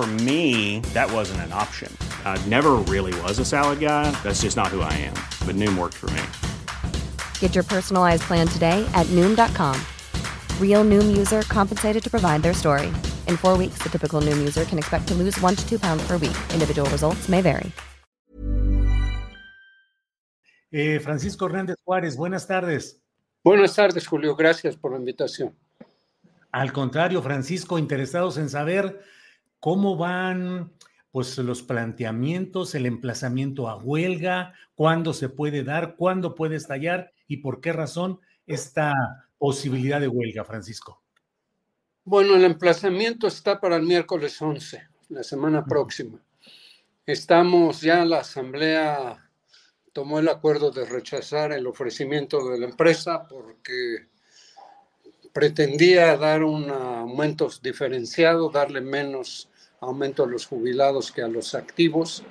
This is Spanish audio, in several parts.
For me, that wasn't an option. I never really was a salad guy. That's just not who I am. But Noom worked for me. Get your personalized plan today at Noom.com. Real Noom user compensated to provide their story. In four weeks, the typical Noom user can expect to lose one to two pounds per week. Individual results may vary. Eh, Francisco Hernández Juárez, buenas tardes. Buenas tardes, Julio. Gracias por la invitación. Al contrario, Francisco, interesados en saber cómo van pues los planteamientos, el emplazamiento a huelga, cuándo se puede dar, cuándo puede estallar y por qué razón esta posibilidad de huelga, Francisco. Bueno, el emplazamiento está para el miércoles 11, la semana próxima. Estamos ya, la Asamblea tomó el acuerdo de rechazar el ofrecimiento de la empresa porque pretendía dar un aumento diferenciado, darle menos aumento a los jubilados que a los activos.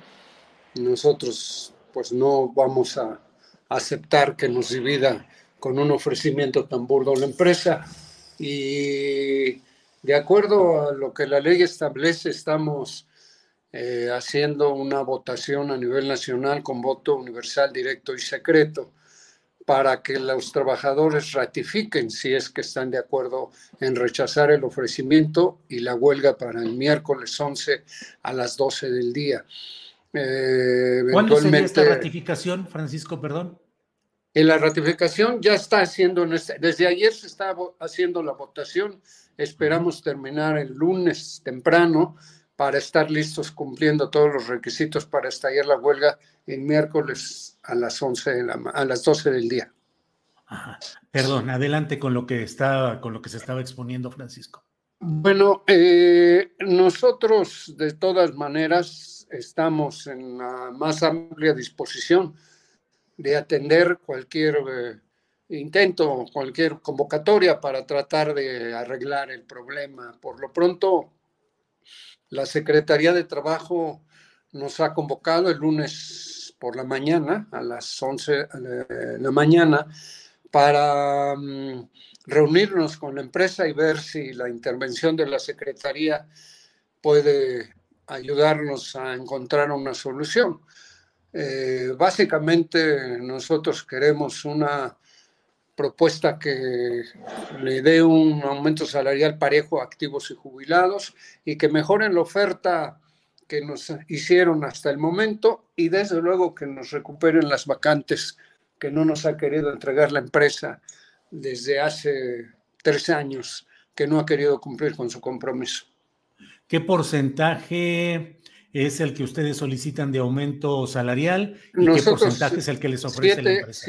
Nosotros pues no vamos a aceptar que nos divida con un ofrecimiento tan burdo la empresa y de acuerdo a lo que la ley establece estamos eh, haciendo una votación a nivel nacional con voto universal, directo y secreto para que los trabajadores ratifiquen si es que están de acuerdo en rechazar el ofrecimiento y la huelga para el miércoles 11 a las 12 del día. Eh, ¿Cuándo sería esta ratificación, Francisco, perdón? En la ratificación ya está haciendo, este, desde ayer se está haciendo la votación, esperamos terminar el lunes temprano para estar listos cumpliendo todos los requisitos para estallar la huelga el miércoles a las 11 a las 12 del día. Perdón, adelante con lo que está, con lo que se estaba exponiendo Francisco. Bueno, eh, nosotros de todas maneras estamos en la más amplia disposición de atender cualquier eh, intento, cualquier convocatoria para tratar de arreglar el problema. Por lo pronto, la Secretaría de Trabajo nos ha convocado el lunes por la mañana, a las 11 de la mañana, para mm, reunirnos con la empresa y ver si la intervención de la Secretaría puede ayudarnos a encontrar una solución. Eh, básicamente nosotros queremos una propuesta que le dé un aumento salarial parejo a activos y jubilados y que mejoren la oferta que nos hicieron hasta el momento y desde luego que nos recuperen las vacantes que no nos ha querido entregar la empresa desde hace tres años, que no ha querido cumplir con su compromiso. ¿Qué porcentaje es el que ustedes solicitan de aumento salarial y qué porcentaje es el que les ofrece la empresa?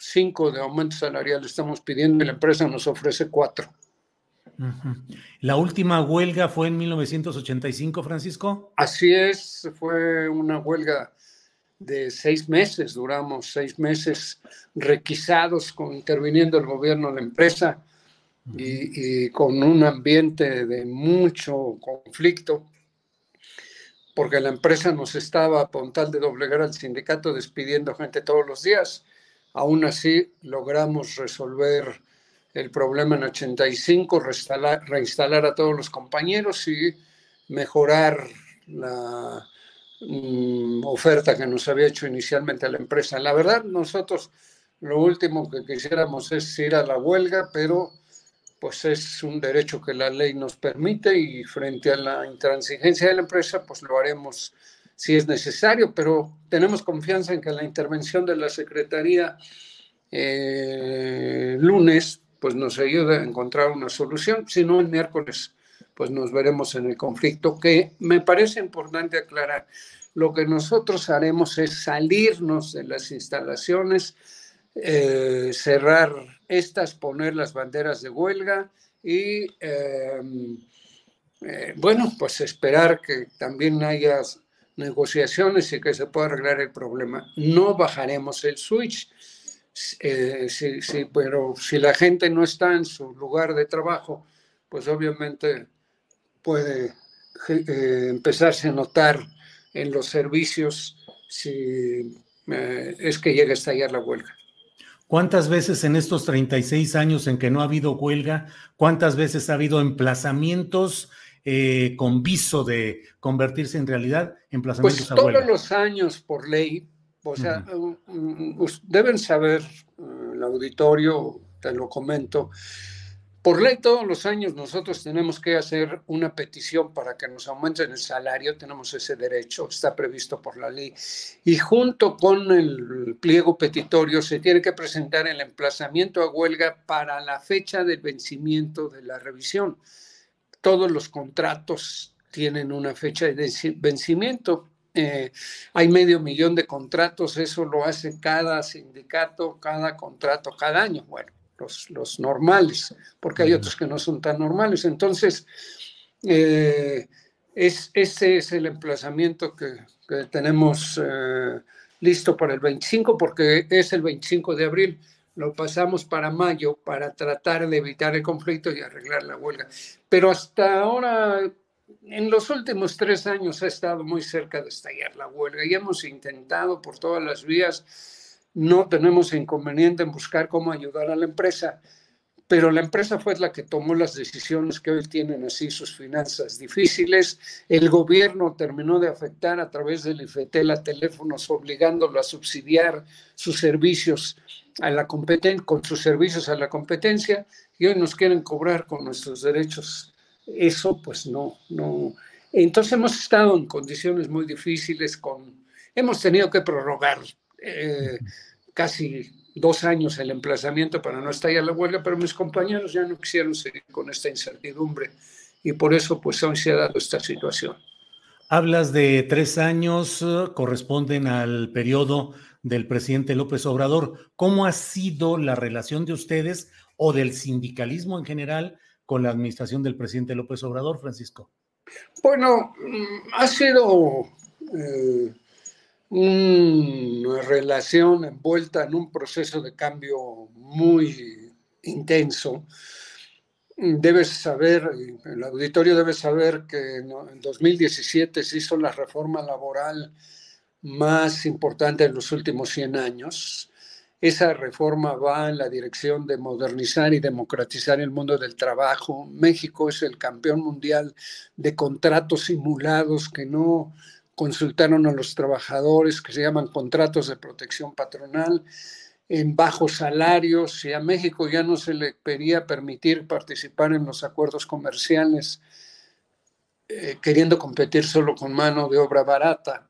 5 de aumento salarial estamos pidiendo y la empresa nos ofrece 4. ¿La última huelga fue en 1985, Francisco? Así es, fue una huelga de seis meses, duramos seis meses requisados, con, interviniendo el gobierno, la empresa, y, y, con un ambiente de mucho conflicto, porque la empresa nos estaba, a tal de doblegar al sindicato, despidiendo gente todos los días Aún así, logramos resolver el problema en 85, reinstalar, reinstalar a todos los compañeros y mejorar la mm, oferta que nos había hecho inicialmente la empresa. La verdad, nosotros lo último que quisiéramos es ir a la huelga, pero pues es un derecho que la ley nos permite y frente a la intransigencia de la empresa, pues lo haremos si es necesario, pero tenemos confianza en que la intervención de la Secretaría eh, lunes pues nos ayude a encontrar una solución, si no el miércoles pues nos veremos en el conflicto, que me parece importante aclarar. Lo que nosotros haremos es salirnos de las instalaciones, eh, cerrar estas, poner las banderas de huelga y, eh, bueno, pues esperar que también haya negociaciones y que se pueda arreglar el problema. No bajaremos el switch, eh, sí, sí, pero si la gente no está en su lugar de trabajo, pues obviamente puede eh, empezarse a notar en los servicios si eh, es que llega a estallar la huelga. ¿Cuántas veces en estos 36 años en que no ha habido huelga, cuántas veces ha habido emplazamientos eh, con viso de convertirse en realidad, emplazamientos pues todos los años por ley, o sea, deben saber, el auditorio, te lo comento, por ley, todos los años nosotros tenemos que hacer una petición para que nos aumenten el salario, tenemos ese derecho, está previsto por la ley. Y junto con el pliego petitorio se tiene que presentar el emplazamiento a huelga para la fecha del vencimiento de la revisión. Todos los contratos tienen una fecha de vencimiento. Eh, hay medio millón de contratos, eso lo hace cada sindicato, cada contrato, cada año. Bueno, los, normales, porque hay otros que no son tan normales. Entonces, eh, es, ese es el emplazamiento que, tenemos eh, listo para el 25, porque es el 25 de abril. Lo pasamos para mayo para tratar de evitar el conflicto y arreglar la huelga. Pero hasta ahora, en los últimos tres años, ha estado muy cerca de estallar la huelga y hemos intentado por todas las vías no tenemos inconveniente en buscar cómo ayudar a la empresa, pero la empresa fue la que tomó las decisiones que hoy tienen así sus finanzas difíciles. El gobierno terminó de afectar a través del IFETEL a teléfonos, obligándolo a subsidiar sus servicios a la competencia, con sus servicios a la competencia, y hoy nos quieren cobrar con nuestros derechos. Eso, pues no, no. Entonces hemos estado en condiciones muy difíciles con, hemos tenido que prorrogar eh, casi dos años el emplazamiento para no estallar la huelga, pero mis compañeros ya no quisieron seguir con esta incertidumbre y por eso pues hoy se ha dado esta situación. Hablas de tres años, eh, corresponden al periodo del presidente López Obrador. ¿Cómo ha sido la relación de ustedes o del sindicalismo en general con la administración del presidente López Obrador, Francisco? Bueno, mm, ha sido eh, una relación envuelta en un proceso de cambio muy intenso. Debes saber, el auditorio debe saber que en 2017 se hizo la reforma laboral más importante en los últimos 100 años. Esa reforma va en la dirección de modernizar y democratizar el mundo del trabajo. México es el campeón mundial de contratos simulados que no consultaron a los trabajadores que se llaman contratos de protección patronal en bajos salarios y a México ya no se le quería permitir participar en los acuerdos comerciales eh, queriendo competir solo con mano de obra barata.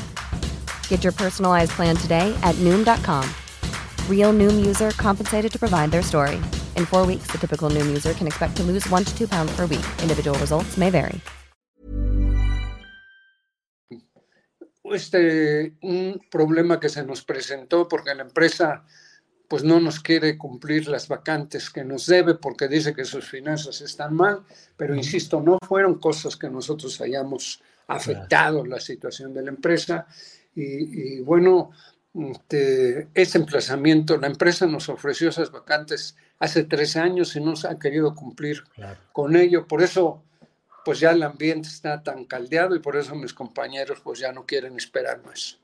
Get your personalized plan today at Noom.com. Real Noom user compensated to provide their story. In four weeks, the typical Noom user can expect to lose one to two pounds per week. Individual results may vary. este, un problema que se nos presentó porque la empresa pues no nos quiere cumplir las vacantes que nos debe porque dice que sus finanzas están mal, pero insisto, no fueron cosas que nosotros hayamos afectado la situación de la empresa. Y, bueno, este, ese emplazamiento, la empresa nos ofreció esas vacantes hace tres años y no se ha querido cumplir con ello. Por eso, pues ya el ambiente está tan caldeado y por eso mis compañeros pues ya no quieren esperar más.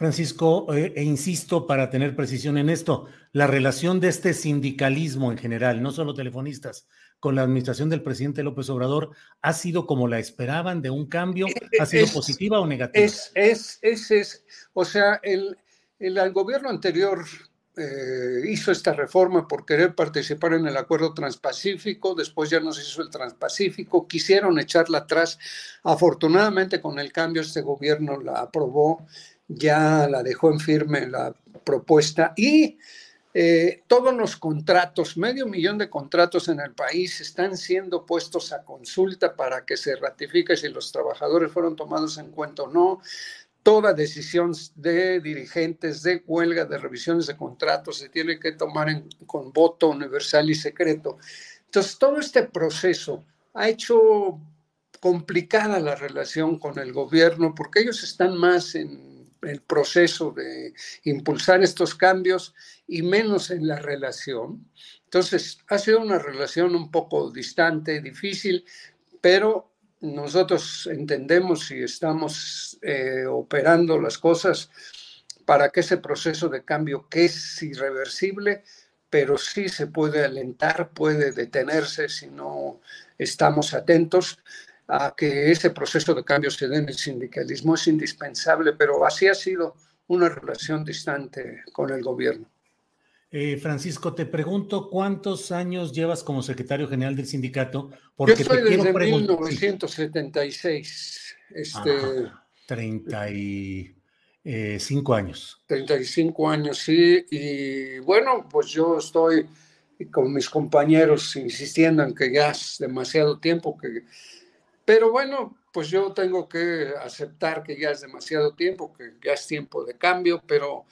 Francisco, eh, e insisto para tener precisión en esto, la relación de este sindicalismo en general, no solo telefonistas, con la administración del presidente López Obrador, ¿ha sido como la esperaban de un cambio? ¿Ha sido positiva o negativa? Es, es, es, es, o sea, el, el, gobierno anterior eh, hizo esta reforma por querer participar en el acuerdo transpacífico, después ya no se hizo el transpacífico, quisieron echarla atrás. Afortunadamente con el cambio este gobierno la aprobó ya la dejó en firme la propuesta y eh, todos los contratos, medio millón de contratos en el país están siendo puestos a consulta para que se ratifique si los trabajadores fueron tomados en cuenta o no. Toda decisión de dirigentes de huelga, de revisiones de contratos, se tiene que tomar con voto universal y secreto. Entonces, todo este proceso ha hecho complicada la relación con el gobierno porque ellos están más en el proceso de impulsar estos cambios y menos en la relación. Entonces, ha sido una relación un poco distante, difícil, pero nosotros entendemos y estamos eh, operando las cosas para que ese proceso de cambio, que es irreversible, pero sí se puede alentar, puede detenerse si no estamos atentos, a que ese proceso de cambio se dé en el sindicalismo es indispensable, pero así ha sido una relación distante con el gobierno. Eh, Francisco, te pregunto, ¿cuántos años llevas como secretario general del sindicato? Porque Yo soy desde 1976. Este, 35 años. 35 años, sí. Y bueno, pues yo estoy con mis compañeros insistiendo en que ya es demasiado tiempo, que pero bueno, pues yo tengo que aceptar que ya es demasiado tiempo, que ya es tiempo de cambio, pero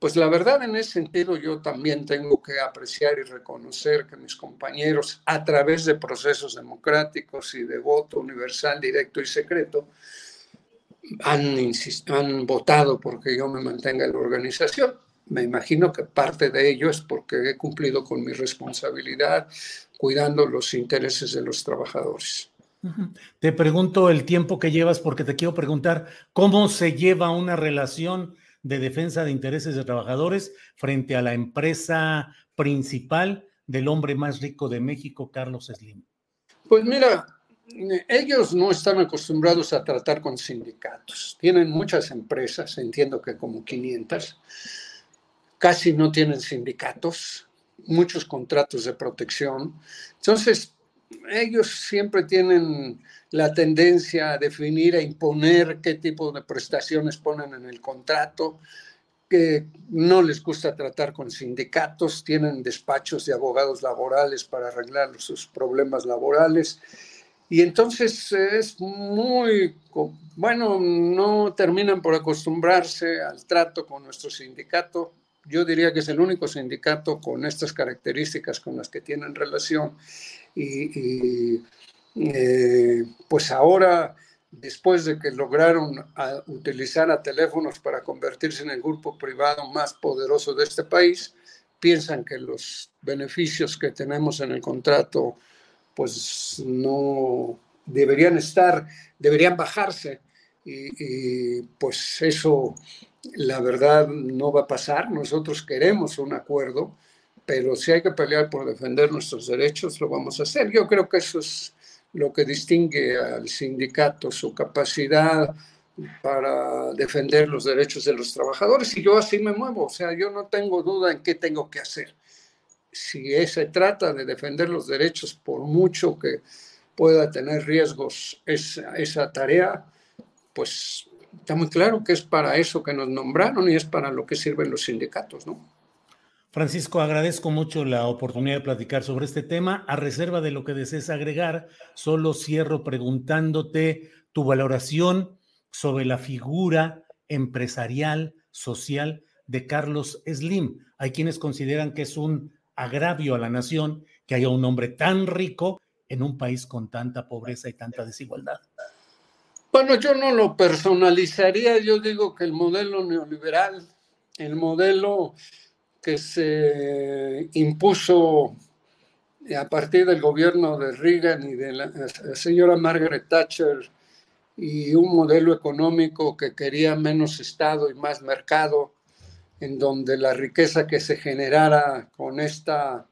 pues la verdad en ese sentido yo también tengo que apreciar y reconocer que mis compañeros a través de procesos democráticos y de voto universal, directo y secreto, han, han votado porque yo me mantenga en la organización. Me imagino que parte de ello es porque he cumplido con mi responsabilidad cuidando los intereses de los trabajadores. Te pregunto el tiempo que llevas porque te quiero preguntar cómo se lleva una relación de defensa de intereses de trabajadores frente a la empresa principal del hombre más rico de México, Carlos Slim. Pues mira, ellos no están acostumbrados a tratar con sindicatos. Tienen muchas empresas, entiendo que como 500, casi no tienen sindicatos, muchos contratos de protección. Entonces, ellos siempre tienen la tendencia a definir, a imponer qué tipo de prestaciones ponen en el contrato, que no les gusta tratar con sindicatos, tienen despachos de abogados laborales para arreglar sus problemas laborales. Y entonces es muy, bueno, no terminan por acostumbrarse al trato con nuestro sindicato. Yo diría que es el único sindicato con estas características con las que tienen relación y, eh, pues ahora, después de que lograron utilizar a teléfonos para convertirse en el grupo privado más poderoso de este país, piensan que los beneficios que tenemos en el contrato pues no deberían estar, deberían bajarse y pues eso la verdad no va a pasar. Nosotros queremos un acuerdo pero si hay que pelear por defender nuestros derechos, lo vamos a hacer. Yo creo que eso es lo que distingue al sindicato, su capacidad para defender los derechos de los trabajadores y yo así me muevo, o sea, yo no tengo duda en qué tengo que hacer. Si se trata de defender los derechos, por mucho que pueda tener riesgos esa, esa tarea, pues está muy claro que es para eso que nos nombraron y es para lo que sirven los sindicatos, ¿no? Francisco, agradezco mucho la oportunidad de platicar sobre este tema. A reserva de lo que desees agregar, solo cierro preguntándote tu valoración sobre la figura empresarial, social de Carlos Slim. Hay quienes consideran que es un agravio a la nación que haya un hombre tan rico en un país con tanta pobreza y tanta desigualdad. Bueno, yo no lo personalizaría, yo digo que el modelo neoliberal, el modelo que se impuso a partir del gobierno de Reagan y de la, señora Margaret Thatcher y un modelo económico que quería menos Estado y más mercado, en donde la riqueza que se generara con esta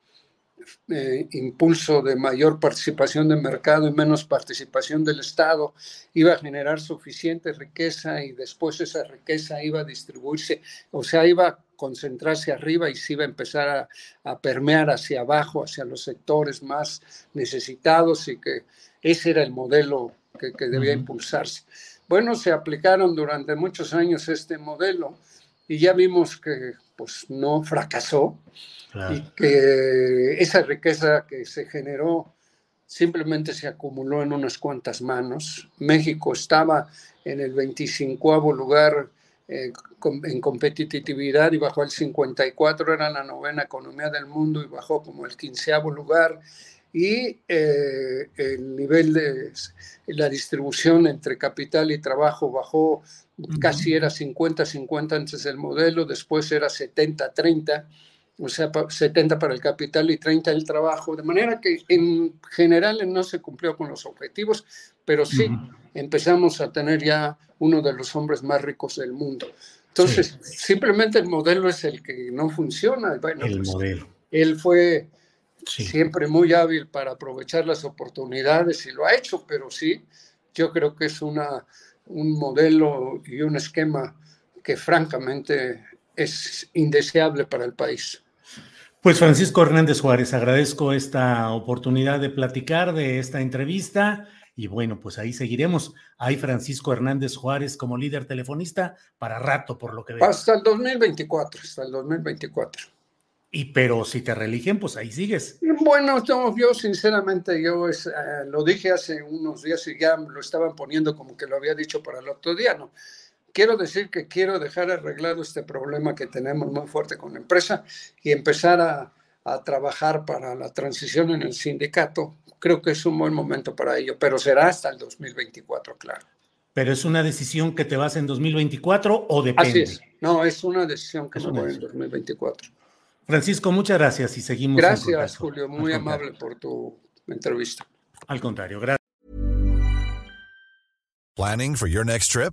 eh, impulso de mayor participación del mercado y menos participación del Estado iba a generar suficiente riqueza y después esa riqueza iba a distribuirse, o sea, iba a concentrarse arriba y se iba a empezar a, permear hacia abajo, hacia los sectores más necesitados y que ese era el modelo que, debía impulsarse. Bueno, se aplicaron durante muchos años este modelo y ya vimos que pues no fracasó y que esa riqueza que se generó simplemente se acumuló en unas cuantas manos. México estaba en el 25 lugar eh, en competitividad y bajó al 54, era la novena economía del mundo y bajó como el 15 lugar. Y eh, el nivel de la distribución entre capital y trabajo bajó, casi era 50-50 antes del modelo, después era 70-30 o sea, 70 para el capital y 30 el trabajo, de manera que en general no se cumplió con los objetivos, pero sí empezamos a tener ya uno de los hombres más ricos del mundo. Entonces, simplemente el modelo es el que no funciona. Bueno, el pues, modelo. Él fue siempre muy hábil para aprovechar las oportunidades y lo ha hecho, pero sí, yo creo que es una, un modelo y un esquema que francamente es indeseable para el país. Pues Francisco Hernández Juárez, agradezco esta oportunidad de platicar de esta entrevista y bueno, pues ahí seguiremos. Hay Francisco Hernández Juárez como líder telefonista para rato, por lo que veo. Hasta el 2024, hasta el 2024. Y pero si te religen, pues ahí sigues. Bueno, yo sinceramente, yo eh, lo dije hace unos días y ya lo estaban poniendo como que lo había dicho para el otro día, ¿no? quiero decir que quiero dejar arreglado este problema que tenemos muy fuerte con la empresa y empezar a, trabajar para la transición en el sindicato. Creo que es un buen momento para ello, pero será hasta el 2024, claro. ¿Pero es una decisión que te vas en 2024 o depende? Así es. No, es una decisión que se va en 2024. Francisco, muchas gracias y seguimos. Gracias, Julio. Muy amable por tu entrevista. Al contrario, gracias. Planning for your next trip?